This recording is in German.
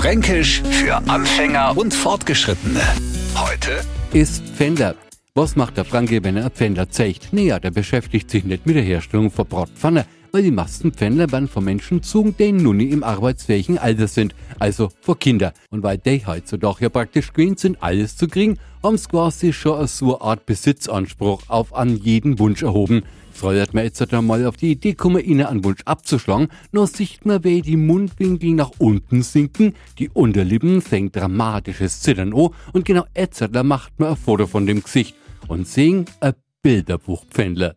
Fränkisch für Anfänger und Fortgeschrittene. Heute ist Pfändler. Was macht der Franke, wenn er ein Pfändler zeigt? Naja, der beschäftigt sich nicht mit der Herstellung von Bratpfanne, weil die meisten Pfändler werden von Menschen gezogen, die nun nie im arbeitsfähigen Alter sind, also vor Kinder. Und weil die heutzutage ja praktisch gewöhnt sind, alles zu kriegen, haben sie quasi schon so eine Art Besitzanspruch auf an jeden Wunsch erhoben. Sollte man jetzt mal auf die Idee kommen, ihnen einen Wunsch abzuschlagen, nur sieht man, wie die Mundwinkel nach unten sinken, die Unterlippen fängt dramatisches Zittern an und genau jetzt macht man ein Foto von dem Gesicht und sehen ein Bilderbuchpfändler.